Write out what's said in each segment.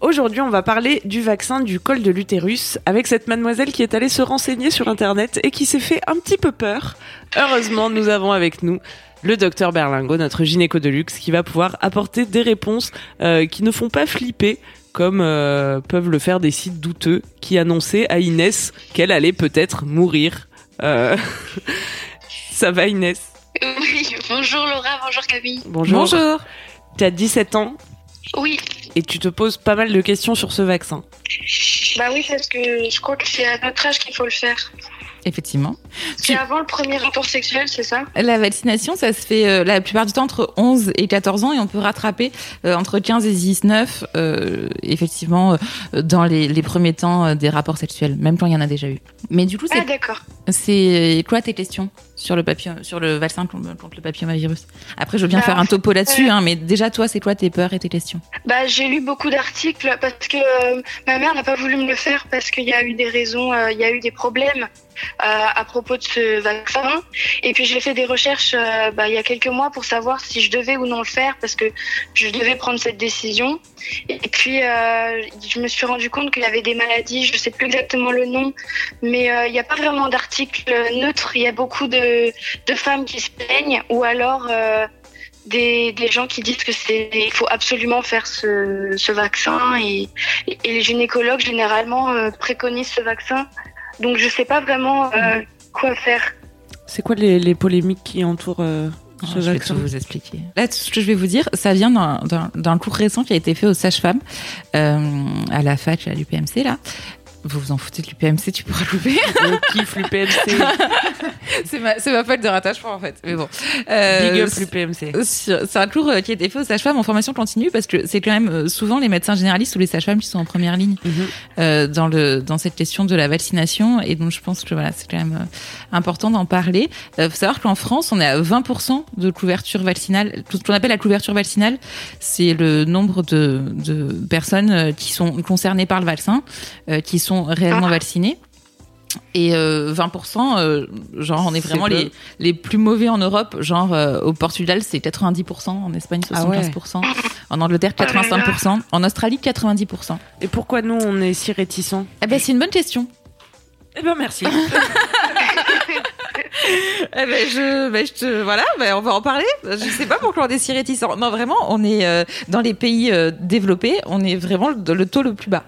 Aujourd'hui, on va parler du vaccin du col de l'utérus avec cette mademoiselle qui est allée se renseigner sur internet et qui s'est fait un petit peu peur. Heureusement, nous avons avec nous le docteur Berlingo, notre gynéco de luxe, qui va pouvoir apporter des réponses euh, qui ne font pas flipper comme euh, peuvent le faire des sites douteux qui annonçaient à Inès qu'elle allait peut-être mourir. Euh... Ça va Inès? Oui, bonjour Laura, bonjour Camille. Bonjour. Bonjour. Tu as 17 ans Oui, et tu te poses pas mal de questions sur ce vaccin. bah oui, parce que je crois que c'est à notre âge qu'il faut le faire. Effectivement. C'est avant le premier rapport sexuel, c'est ça? La vaccination, ça se fait euh, la plupart du temps entre 11 et 14 ans et on peut rattraper euh, entre 15 et 19, euh, effectivement, dans les, les premiers temps des rapports sexuels, même quand il y en a déjà eu. Mais du coup, Ah c'est d'accord. c'est quoi tes questions sur le, papillon, sur le vaccin contre le papillomavirus? Après, je veux bien Bah, faire un topo là-dessus, hein, mais déjà, toi, c'est quoi tes peurs et tes questions? Bah j'ai lu beaucoup d'articles parce que ma mère n'a pas voulu me le faire parce qu'il y a eu des raisons, il y a eu des problèmes à propos de ce vaccin. Et puis j'ai fait des recherches euh, bah, il y a quelques mois pour savoir si je devais ou non le faire parce que je devais prendre cette décision. Et puis euh, je me suis rendu compte qu'il y avait des maladies, je sais plus exactement le nom, mais euh, il n'y a pas vraiment d'article neutre. Il y a beaucoup de, femmes qui se plaignent ou alors euh, des, gens qui disent que c'est il faut absolument faire ce, vaccin et, les gynécologues généralement euh, préconisent ce vaccin. Donc je sais pas vraiment euh, quoi faire. C'est quoi les, les polémiques qui entourent euh, ce Ah, Je vais tout vous expliquer. Là, tout ce que je vais vous dire, ça vient d'un- d'un d'un cours récent qui a été fait aux sages-femmes euh, à la fac, à l'UPMC, là. Vous vous en foutez de l'UPMC, tu pourras louper. Le kiff, l'UPMC. c'est ma, ma fac de rattachement, en fait. Mais bon. Euh, Big up l'UPMC. C'est un cours euh, qui a été fait aux sages-femmes en formation continue parce que c'est quand même euh, souvent les médecins généralistes ou les sages-femmes qui sont en première ligne Mhm. euh, dans le dans cette question de la vaccination et donc je pense que voilà c'est quand même important d'en parler. Euh, faut savoir qu'en France on est à 20% de couverture vaccinale. Tout ce qu'on appelle la couverture vaccinale, c'est le nombre de, de personnes qui sont concernées par le vaccin, qui sont réellement Ah. vaccinées. Et euh, 20%, euh, genre on est vraiment les, les plus mauvais en Europe. Genre euh, au Portugal c'est 90%, en Espagne Ah ouais. 75%, en Angleterre 85%, en Australie 90%. Et pourquoi nous, on est si réticents? Eh ben c'est une bonne question. Eh ben merci. Eh ben, je, ben, je te, voilà, ben, on va en parler. Je sais pas pourquoi on est si réticents. Non, vraiment, on est euh, dans les pays euh, développés, on est vraiment le, le taux le plus bas.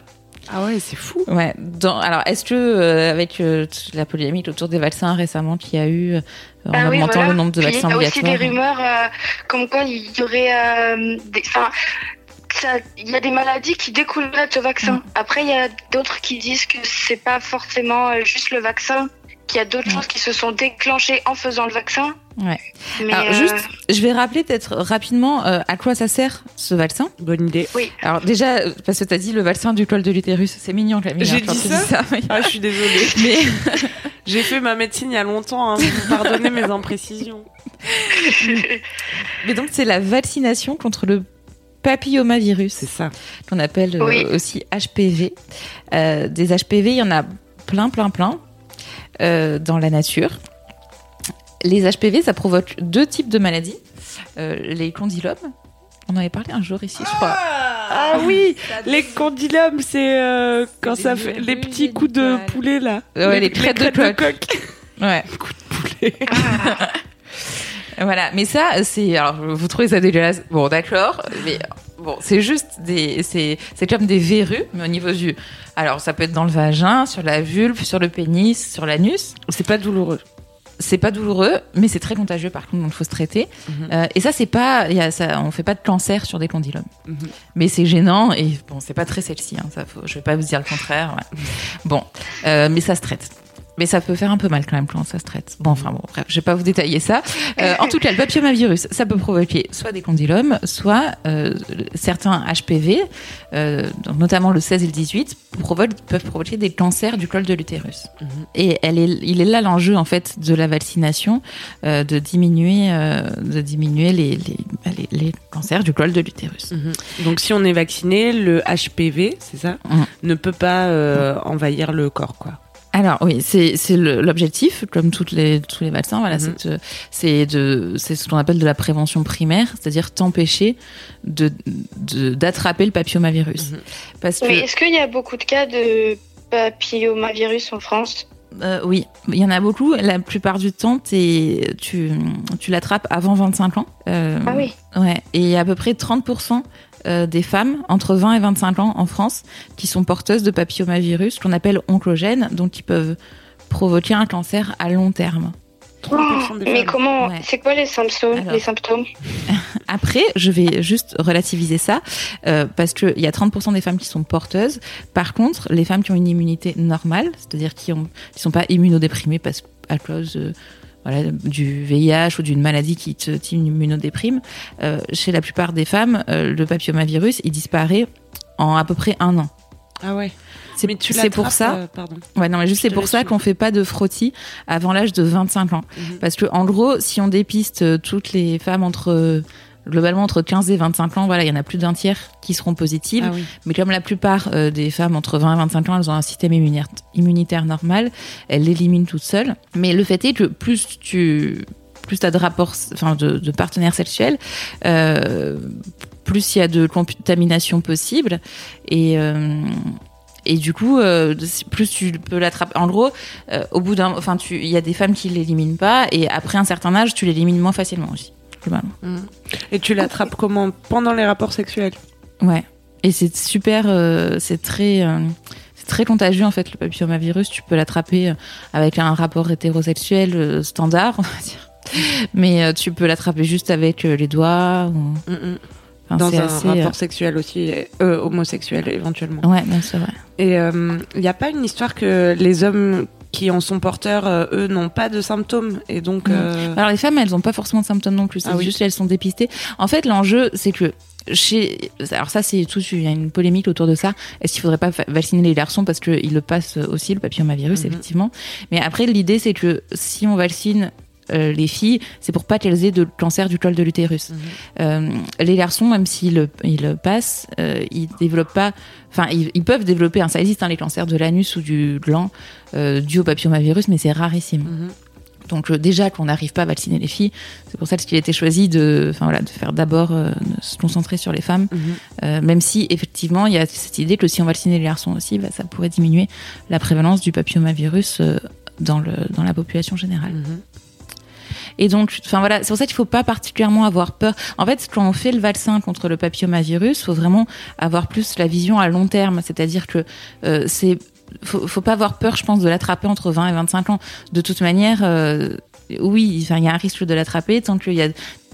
Ah ouais, c'est fou. Ouais. Dans, alors, est-ce que euh, avec euh, la polémique autour des vaccins récemment qu'il y a eu, euh, en Ah oui, augmentant voilà. le nombre de Puis, vaccins il y a aussi des rumeurs euh, comme quoi il y aurait euh, des, enfin, ça- il y a des maladies qui découleraient de ce vaccin. Mm. Après, il y a d'autres qui disent que c'est pas forcément euh, juste le vaccin, qu'il y a d'autres Ouais. choses qui se sont déclenchées en faisant le vaccin. Ouais. Mais Alors, euh, juste, je vais rappeler peut-être rapidement euh, à quoi ça sert ce vaccin? Bonne idée. Alors déjà, parce que tu as dit le vaccin du col de l'utérus, c'est mignon Camille. J'ai dit ça? oui. Ah, je suis désolée. Mais J'ai fait ma médecine il y a longtemps. Hein. Vous pardonnez mes imprécisions. Mais donc c'est la vaccination contre le papillomavirus, C'est ça. qu'on appelle euh, Oui. aussi HPV. Euh, des HPV, il y en a plein, plein, plein euh, dans la nature. Les HPV, ça provoque deux types de maladies. Euh, les condylomes, on en avait parlé un jour ici, je crois. Ah oui, les condylomes, c'est euh, quand ça fait les petits coups de poulet là. Ouais, les crêtes de coq. coq. Ouais. Coups de poulet. Voilà, mais ça, c'est. Alors, vous trouvez ça dégueulasse Bon, d'accord, mais bon, c'est juste des. C'est c'est comme des verrues, mais au niveau du. Alors, ça peut être dans le vagin, sur la vulve, sur le pénis, sur l'anus. C'est pas douloureux. C'est pas douloureux, mais c'est très contagieux par contre, donc il faut se traiter. Mhm. Euh, et ça, c'est pas. il Y a, ça, on fait pas de cancer sur des condylomes. Mhm. Mais c'est gênant et bon, c'est pas très sexy, hein, ça, faut, je vais pas vous dire le contraire. ouais. Bon, euh, mais ça se traite. Mais ça peut faire un peu mal quand même quand ça se traite. Bon, enfin bon, bref, je vais pas vous détailler ça. Euh, en tout cas, le papillomavirus, ça peut provoquer soit des condylomes, soit euh, certains HPV, euh, donc notamment le 16 et le 18, provoquent- peuvent provoquer des cancers du col de l'utérus. Et elle est, il est là l'enjeu en fait de la vaccination, de diminuer, de diminuer les, les, bah, les, les cancers du col de l'utérus. Donc si on est vacciné, le HPV, c'est ça, Mhm. ne peut pas envahir le corps, quoi. Alors oui, c'est l'objectif, comme toutes les tous les vaccins. Voilà, Mhm. c'est de- de ce qu'on appelle de la prévention primaire, c'est-à-dire t'empêcher de de- d'attraper le papillomavirus. Mhm. Parce que Mais est-ce qu'il y a beaucoup de cas de papillomavirus en France? Euh, oui, il y en a beaucoup. La plupart du temps, tu tu l'attrapes avant 25 ans. Euh, Ah oui. Ouais, et à peu près 30% euh, des femmes entre 20 et 25 ans en France qui sont porteuses de papillomavirus qu'on appelle oncogènes, donc qui peuvent provoquer un cancer à long terme. 30% des Mais comment Ouais. C'est quoi les symptômes Alors. Les symptômes Après, je vais juste relativiser ça euh, parce qu'il y a 30% des femmes qui sont porteuses. Par contre, les femmes qui ont une immunité normale, c'est-à-dire qui ont qui sont pas immunodéprimées parce à cause euh, voilà, du VIH ou d'une maladie qui te qui immunodéprime, euh, chez la plupart des femmes, euh, le papillomavirus il disparaît en à peu près un an. Ah ouais. C'est pour ça. euh, pardon. Ouais, non, mais juste c'est pour ça qu'on fait pas de frottis avant l'âge de 25 ans. Mhm. Parce que, en gros, si on dépiste toutes les femmes entre, globalement, entre 15 et 25 ans, voilà, il y en a plus d'un tiers qui seront positives. Ah oui. Mais comme la plupart euh, des femmes entre 20 et 25 ans, elles ont un système immunitaire, immunitaire normal, elles l'éliminent toutes seules. Mais le fait est que plus tu, plus t'as de rapports, enfin, de, de partenaires sexuels, euh, plus il y a de contamination possible. Et, euh, et du coup, euh, plus tu peux l'attraper. En gros, euh, au bout d'un, enfin, tu, il y a des femmes qui l'éliminent pas, et après un certain âge, tu l'élimines moins facilement aussi. Globalement. Et tu l'attrapes comment Pendant les rapports sexuels Ouais. Et c'est super, euh, c'est très, euh, c'est très contagieux en fait le papillomavirus. Tu peux l'attraper euh, avec un rapport hétérosexuel euh, standard, on va dire. Mais tu peux l'attraper juste avec les doigts. Ou... Mhm. Enfin, Dans un assez, rapport sexuel aussi, homosexuel éventuellement. Ouais, bien sûr. Ouais. Et il n'y a pas une histoire que les hommes qui en sont porteurs, euh, eux, n'ont pas de symptômes et donc. Non. euh, Alors les femmes, elles n'ont pas forcément de symptômes non plus. C'est Ah oui. juste qu'elles sont dépistées. En fait, l'enjeu, c'est que chez, alors ça, c'est tout. Il y a une polémique autour de ça. Est-ce qu'il faudrait pas vacciner les garçons parce qu'ils le passent aussi le papillomavirus, Mhm. effectivement. Mais après, l'idée, c'est que si on vaccine euh, les filles, c'est pour pas qu'elles aient de cancer du col de l'utérus. Mhm. Euh, les garçons, même s'ils ils passent, euh, ils développent pas. Enfin, ils, ils peuvent développer. Hein, ça existe, hein, les cancers de l'anus ou du gland dû au papillomavirus, mais c'est rarissime. Mhm. Donc déjà qu'on n'arrive pas à vacciner les filles, c'est pour ça qu'il a été choisi de, enfin voilà, de faire d'abord euh, se concentrer sur les femmes, Mhm. Euh, même si effectivement il y a cette idée que si on vaccinait les garçons aussi, bah, ça pourrait diminuer la prévalence du papillomavirus euh, dans le dans la population générale. Et donc, enfin voilà, c'est pour ça qu'il faut pas particulièrement avoir peur. En fait, quand on fait le vaccin contre le papillomavirus, faut vraiment avoir plus la vision à long terme, c'est-à-dire que euh, c'est faut, pas avoir peur, je pense, de l'attraper entre 20 et 25 ans. De toute manière, euh, oui, il y a un risque de l'attraper tant qu'il y a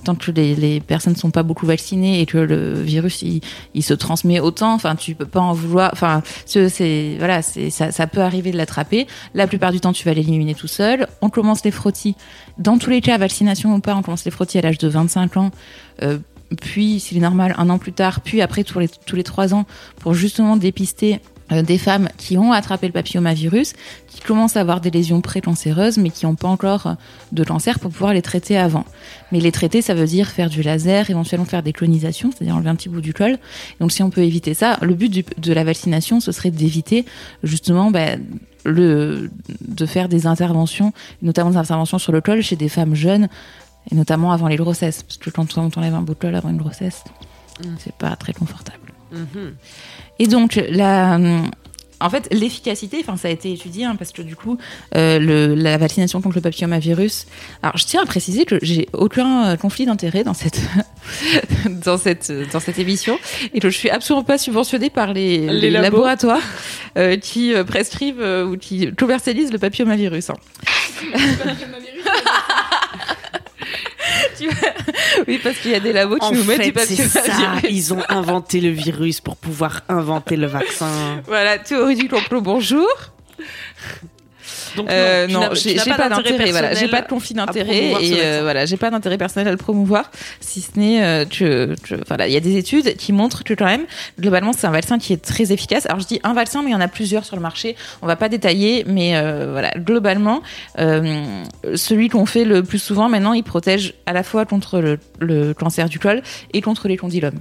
tant que les, personnes sont pas beaucoup vaccinées et que le virus il, se transmet autant, enfin tu peux pas en vouloir, enfin ce- c'est voilà, c'est ça, peut arriver de l'attraper. La plupart du temps tu vas l'éliminer tout seul. On commence les frottis. Dans tous les cas, vaccination ou pas, on commence les frottis à l'âge de 25 ans. Euh, puis, s'il est normal, un an plus tard, puis après tous les, tous les trois ans, pour justement dépister des femmes qui ont attrapé le papillomavirus, qui commencent à avoir des lésions précancéreuses, mais qui n'ont pas encore euh, de cancer pour pouvoir les traiter avant. Mais les traiter, ça veut dire faire du laser, éventuellement faire des clonisations, c'est-à-dire enlever un petit bout du col. Donc si on peut éviter ça, le but du- de la vaccination, ce serait d'éviter justement bah, le, de faire des interventions, notamment des interventions sur le col chez des femmes jeunes, et notamment avant les grossesses. Parce que quand on enlève un bout de col avant une grossesse, Mm. c'est pas très confortable. Mhm. Et donc, la, en fait, l'efficacité, enfin, ça a été étudié, hein, parce que du coup, euh, le, la vaccination contre le papillomavirus. Alors, je tiens à préciser que j'ai aucun euh, conflit d'intérêt dans cette, dans cette, dans cette émission, et que je suis absolument pas subventionnée par les, Les les labos. laboratoires euh, qui euh, prescrivent euh, ou qui commercialisent le papillomavirus. hein. Tu oui, parce qu'il y a des labos qui En nous mettent du fait, c'est ça. Ils ont inventé le virus pour pouvoir inventer le vaccin. Voilà, théorie du complot, bonjour. Donc Euh, non, j'ai pas d'intérêt. Voilà, j'ai pas de conflit d'intérêt et euh, voilà, j'ai pas d'intérêt personnel à le promouvoir. Si ce n'est euh, que, que- voilà, il y a des études qui montrent que quand même, globalement, c'est un vaccin qui est très efficace. Alors je dis un vaccin, mais il y en a plusieurs sur le marché. On va pas détailler, mais euh, voilà, globalement, euh, celui qu'on fait le plus souvent maintenant, il protège à la fois contre le, le cancer du col et contre les condylomes.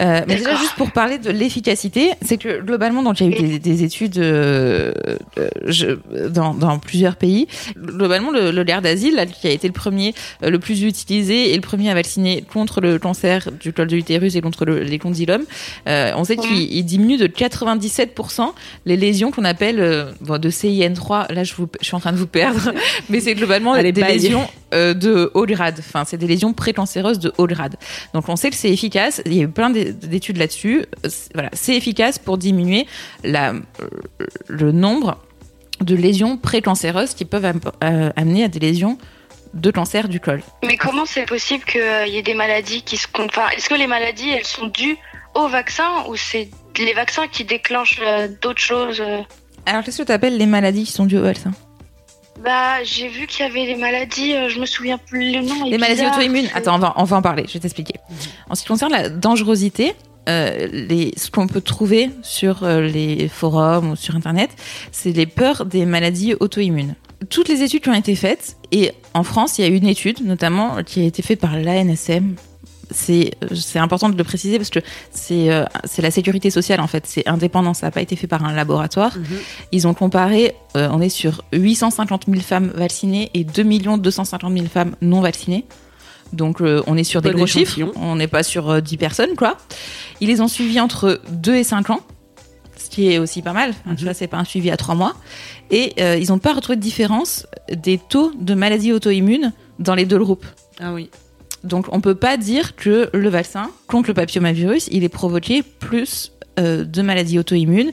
Euh, mais déjà, juste pour parler de l'efficacité, c'est que globalement, donc il y a eu des, des études euh, euh, je- dans, dans plusieurs pays. Globalement, le, le l'air d'asile, qui a été le premier, le plus utilisé et le premier à vacciner contre le cancer du col de l'utérus et contre le- les condylomes, on sait qu'il il diminue de 97% les lésions qu'on appelle bon, de CIN3. Là, je, vous, je suis en train de vous perdre, mais c'est globalement Allez, des lésions euh, de haut grade. Enfin, c'est des lésions précancéreuses de haut grade. Donc, on sait que c'est efficace. Il y a eu plein d'é- d'études là-dessus. C'est- Voilà, c'est efficace pour diminuer la, euh, le nombre de lésions précancéreuses qui peuvent am- euh, amener à des lésions de cancer du col. Mais comment c'est possible qu'il y ait des maladies qui se enfin, Est-ce que les maladies, elles sont dues au vaccin ou c'est les vaccins qui déclenchent euh, d'autres choses Alors, qu'est-ce que tu appelles les maladies qui sont dues au vaccin? Bah, j'ai vu qu'il y avait des maladies, euh, je me souviens plus le nom. Les maladies auto-immunes. Attends, on va, on va en parler, je vais t'expliquer. En ce qui concerne la dangerosité, euh, les, ce qu'on peut trouver sur euh, les forums ou sur Internet, c'est les peurs des maladies auto-immunes. Toutes les études qui ont été faites, et en France, il y a une étude notamment qui a été faite par l'ANSM. C'est important de le préciser parce que c'est euh, c'est la sécurité sociale en fait, c'est indépendant, ça n'a pas été fait par un laboratoire. Mhm. Ils ont comparé, euh, on est sur 850 000 femmes vaccinées et 2 250 000 femmes non vaccinées. Donc euh, on est sur des gros chiffres, on n'est pas sur euh, 10 personnes quoi. Ils les ont suivis entre 2 et 5 ans, ce qui est aussi pas mal. Enfin, Tu Mhm. vois, c'est pas un suivi à 3 mois. Et ils n'ont pas retrouvé de différence des taux de maladies auto-immunes dans les deux groupes. Ah oui. Donc on peut pas dire que le vaccin contre le papillomavirus, il est provoqué plus euh, de maladies auto-immunes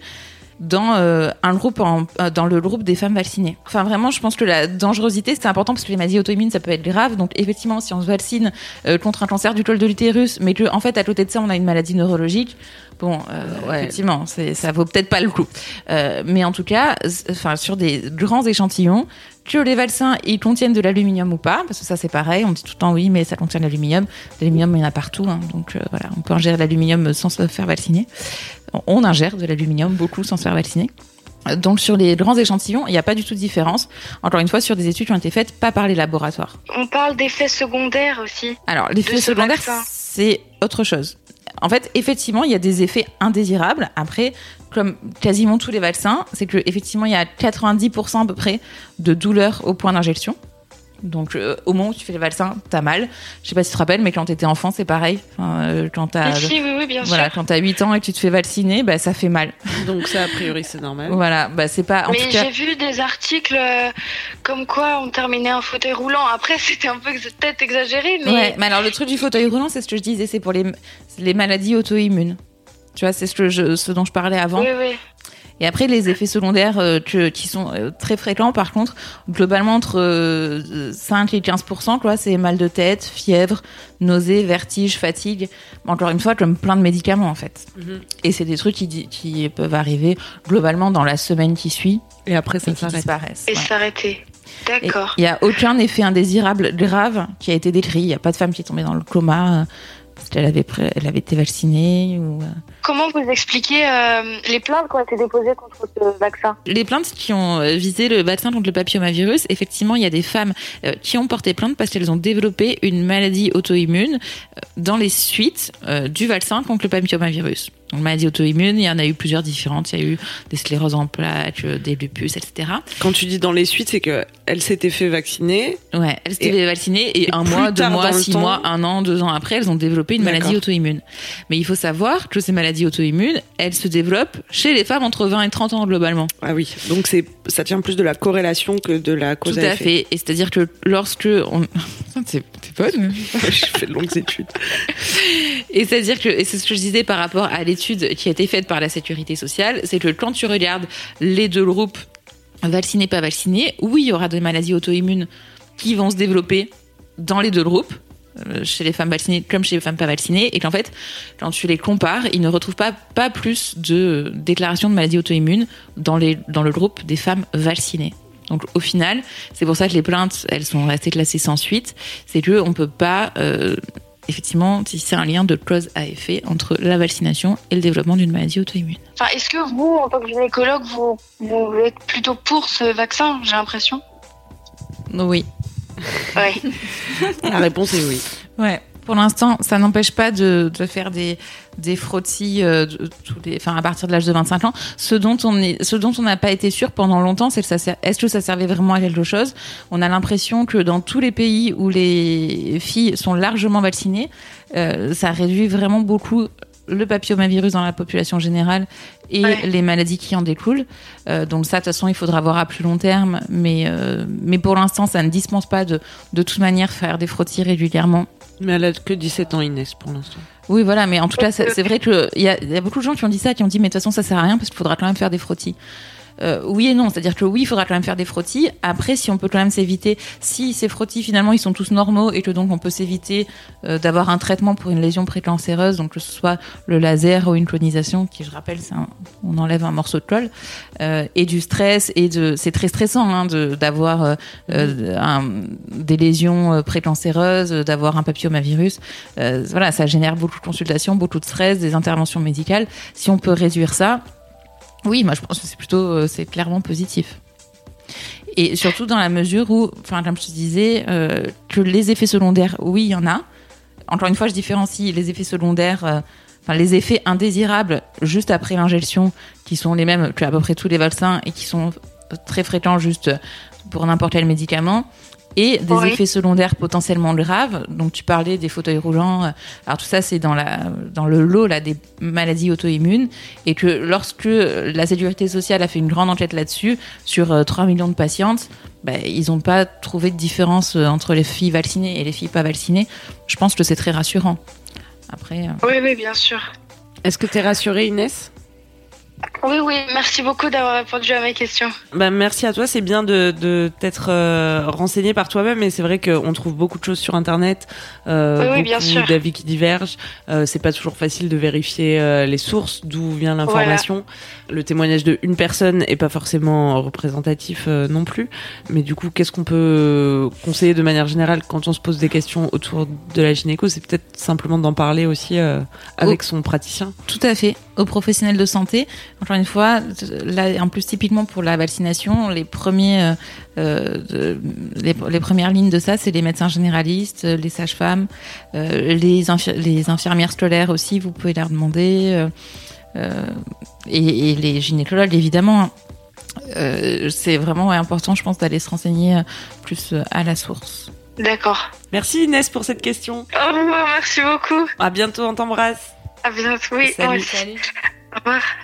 dans euh, un groupe en- euh, dans le groupe des femmes vaccinées. Enfin vraiment, je pense que la dangerosité c'est important parce que les maladies auto-immunes ça peut être grave. Donc effectivement, si on se vaccine euh, contre un cancer du col de l'utérus, mais que en fait à côté de ça on a une maladie neurologique, bon, euh, Ouais. effectivement, ça vaut peut-être pas le coup. Mais en tout cas, enfin sur des grands échantillons, que les vaccins ils contiennent de l'aluminium ou pas, parce que ça c'est pareil, on dit tout le temps oui, mais ça contient de l'aluminium. De L'aluminium il y en a partout, hein, donc euh, voilà, on peut ingérer de l'aluminium sans se faire vacciner. On ingère de l'aluminium beaucoup sans se faire vacciner. Donc sur les grands échantillons, il n'y a pas du tout de différence. Encore une fois, sur des études qui ont été faites pas par les laboratoires. On parle d'effets secondaires aussi. Alors, l'effet secondaire, c'est autre chose. En fait, effectivement, il y a des effets indésirables. Après, comme quasiment tous les vaccins, c'est que effectivement, il y a 90% à peu près de douleur au point d'injection. Donc, euh, au moment où tu fais le vaccin, t'as mal. Je sais pas si tu te rappelles, mais quand t'étais enfant, c'est pareil. Enfin, euh, quand t'as oui, oui, bien voilà, sûr. quand t'as 8 ans et que tu te fais vacciner, bah ça fait mal. Donc ça, a priori, c'est normal. Voilà, bah c'est pas. En Mais cas, j'ai vu des articles euh, comme quoi on terminait un fauteuil roulant. Après, c'était un peu ex- peut-être exagéré, mais Ouais, mais alors le truc du fauteuil roulant, c'est ce que je disais, c'est pour les, les maladies auto-immunes. Tu vois, c'est ce, que je, ce dont je parlais avant. oui, oui. Et après, les effets secondaires euh, que- qui sont euh, très fréquents, par contre, globalement entre euh, 5 et 15 quoi, c'est mal de tête, fièvre, nausées, vertige, fatigue. Encore une fois, comme plein de médicaments, en fait. Mhm. Et c'est des trucs qui, peuvent arriver globalement dans la semaine qui suit Et après, ça s'arrête. Et s'arrêter. D'accord. Il n'y a aucun effet indésirable grave qui a été décrit. Il n'y a pas de femme qui est tombée dans le coma euh, parce qu'elle avait, elle avait été vaccinée. Ou... Comment vous expliquez euh, les plaintes qui ont été déposées contre ce vaccin Les plaintes qui ont euh, visé le vaccin contre le papillomavirus, effectivement, il y a des femmes euh, qui ont porté plainte parce qu'elles ont développé une maladie auto-immune dans les suites euh, du vaccin contre le papillomavirus. Donc, maladie auto-immune, il y en a eu plusieurs différentes. Il y a eu des scléroses en plaques, des lupus, etc. Quand tu dis dans les suites, c'est que elle s'était fait vacciner. Ouais, elles s'étaient vaccinées et, et un mois, deux mois, six temps- mois, un an, deux ans après, elles ont développé une maladie auto-immune. Mais il faut savoir que ces maladies auto-immunes, elles se développent chez les femmes entre 20 et 30 ans globalement. Ah oui. Donc c'est, ça tient plus de la corrélation que de la cause Tout à à effet. fait. Et c'est-à-dire que lorsque on... C'est bonne. Je fais de longues études. Et c'est-à-dire que, et c'est ce que je disais par rapport à l'étude qui a été faite par la sécurité sociale, c'est que quand tu regardes les deux groupes, vaccinés, pas vaccinés, oui, il y aura des maladies auto-immunes qui vont se développer dans les deux groupes, chez les femmes vaccinées comme chez les femmes pas vaccinées, et qu'en fait, quand tu les compares, ils ne retrouvent pas, pas plus de déclarations de maladies auto-immunes dans, les, dans le groupe des femmes vaccinées. Donc au final, c'est pour ça que les plaintes, elles sont restées classées sans suite. C'est que on peut pas euh, effectivement tisser un lien de cause à effet entre la vaccination et le développement d'une maladie auto-immune. Enfin, est-ce que vous, en tant que gynécologue, vous, vous êtes plutôt pour ce vaccin J'ai l'impression? Oui. Oui. La réponse est oui. Ouais. Pour l'instant, ça n'empêche pas de, de faire des, des frottis euh, de- tous les, enfin, à partir de l'âge de 25 ans. Ce dont on est, ce dont on n'a pas été sûr pendant longtemps, c'est que ça, est-ce que ça servait vraiment à quelque chose? On a l'impression que dans tous les pays où les filles sont largement vaccinées, euh, ça réduit vraiment beaucoup le papillomavirus dans la population générale et Ouais. les maladies qui en découlent. Euh, donc ça, de toute façon, il faudra voir à plus long terme. Mais, euh, mais pour l'instant, ça ne dispense pas de, de toute manière faire des frottis régulièrement. Mais elle a que 17 ans, Inès, pour l'instant. Oui, voilà, mais en tout cas, c'est c'est vrai que il y a, il y a beaucoup de gens qui ont dit ça, qui ont dit, mais de toute façon, ça sert à rien parce qu'il faudra quand même faire des frottis. Euh, oui et non, c'est-à-dire que oui, il faudra quand même faire des frottis. Après, si on peut quand même s'éviter, si ces frottis finalement ils sont tous normaux et que donc on peut s'éviter euh, d'avoir un traitement pour une lésion précancéreuse, donc que ce soit le laser ou une clonisation, qui je rappelle, un- on enlève un morceau de colle, euh, et du stress et c'est très stressant hein, d'avoir euh, des lésions précancéreuses, d'avoir un papillomavirus. Voilà, ça génère beaucoup de consultations, beaucoup de stress, des interventions médicales. Si on peut réduire ça, oui, moi je pense que c'est plutôt, euh, c'est clairement positif. Et surtout dans la mesure où, enfin, comme je te disais, euh, que les effets secondaires, oui, il y en a. Encore une fois, je différencie les effets secondaires, euh, enfin, les effets indésirables juste après l'injection, qui sont les mêmes que à peu près tous les vaccins et qui sont très fréquents juste pour n'importe quel médicament. Et des Oui. effets secondaires potentiellement graves. Donc, tu parlais des fauteuils roulants. Alors, tout ça, c'est dans, la, dans le lot là, des maladies auto-immunes. Et que lorsque la sécurité sociale a fait une grande enquête là-dessus, sur euh, 3 millions de patientes, ben, ils n'ont pas trouvé de différence euh, entre les filles vaccinées et les filles pas vaccinées. Je pense que c'est très rassurant. Après, euh, Oui, oui, bien sûr. Est-ce que tu es rassurée, Inès? Oui, oui, merci beaucoup d'avoir répondu à mes questions. bah, Merci à toi, c'est bien de, de t'être euh, renseigné par toi-même et c'est vrai qu'on trouve beaucoup de choses sur Internet, euh, Oui, oui, bien sûr. d'avis qui divergent. Euh, c'est pas toujours facile de vérifier euh, les sources, d'où vient l'information. Le témoignage de une personne est pas forcément représentatif euh, non plus. Mais du coup, qu'est-ce qu'on peut conseiller de manière générale quand on se pose des questions autour de la gynéco? C'est peut-être simplement d'en parler aussi euh, avec son praticien. Tout à fait, aux professionnels de santé. Encore une fois, là, en plus typiquement pour la vaccination, les premiers, euh, euh, de- les, les premières lignes de ça, c'est les médecins généralistes, les sages-femmes, euh, les, infi- les infirmières scolaires aussi. Vous pouvez leur demander, euh, et, et les gynécologues évidemment. Euh, c'est vraiment important, je pense, d'aller se renseigner plus à la source. D'accord. Merci Inès pour cette question. Au revoir, merci beaucoup. À bientôt, on t'embrasse. À bientôt. Oui, Salut. aussi. Au revoir.